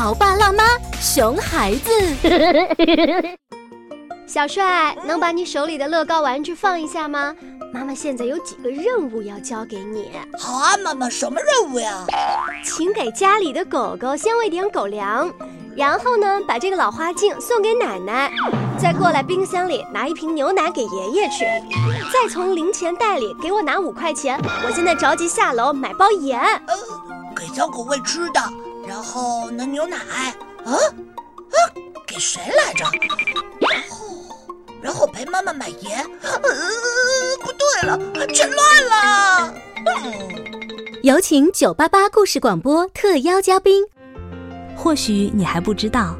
潮爸辣妈，熊孩子。小帅，能把你手里的乐高玩具放一下吗？妈妈现在有几个任务要交给你。好啊，妈妈，什么任务呀？请给家里的狗狗先喂点狗粮，然后呢，把这个老花镜送给奶奶，再过来冰箱里拿一瓶牛奶给爷爷去，再从零钱袋里给我拿五块钱，我现在着急下楼买包盐。呃，给小狗喂吃的，然后拿牛奶。啊啊，给谁来着？然后，然后陪妈妈买盐。呃，不对了，全乱了。有请九八八故事广播特邀嘉宾。或许你还不知道，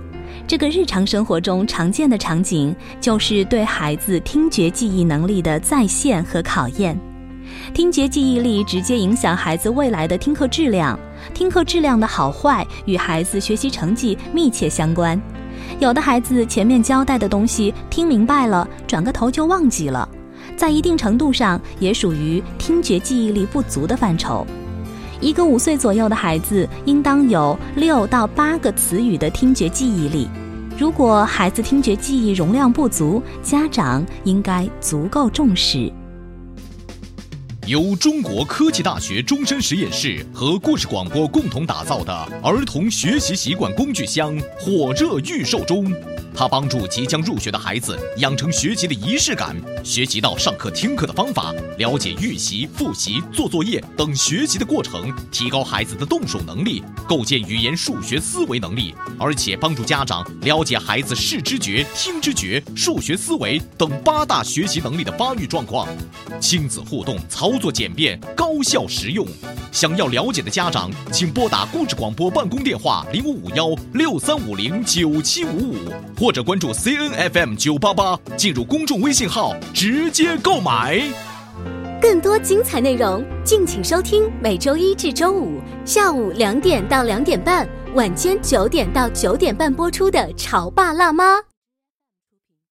这个日常生活中常见的场景，就是对孩子听觉记忆能力的再现和考验。听觉记忆力直接影响孩子未来的听课质量，听课质量的好坏与孩子学习成绩密切相关。有的孩子前面交代的东西听明白了，转个头就忘记了，在一定程度上也属于听觉记忆力不足的范畴。一个五岁左右的孩子应当有六到八个词语的听觉记忆力。如果孩子听觉记忆容量不足，家长应该足够重视。由中国科技大学终身实验室和故事广播共同打造的儿童学习习惯工具箱火热预售中。它帮助即将入学的孩子养成学习的仪式感，学习到上课听课的方法，了解预习、复习、做作业等学习的过程，提高孩子的动手能力，构建语言数学思维能力，而且帮助家长了解孩子视知觉、听知觉、数学思维等八大学习能力的发育状况。亲子互动，操作简便，高效实用。想要了解的家长，请拨打故事广播办公电话零五五幺六三五零九七五五。或者关注 C N F M 九八八，进入公众微信号直接购买。更多精彩内容，敬请收听每周一至周五下午两点到两点半，晚间九点到九点半播出的《潮爸辣妈》。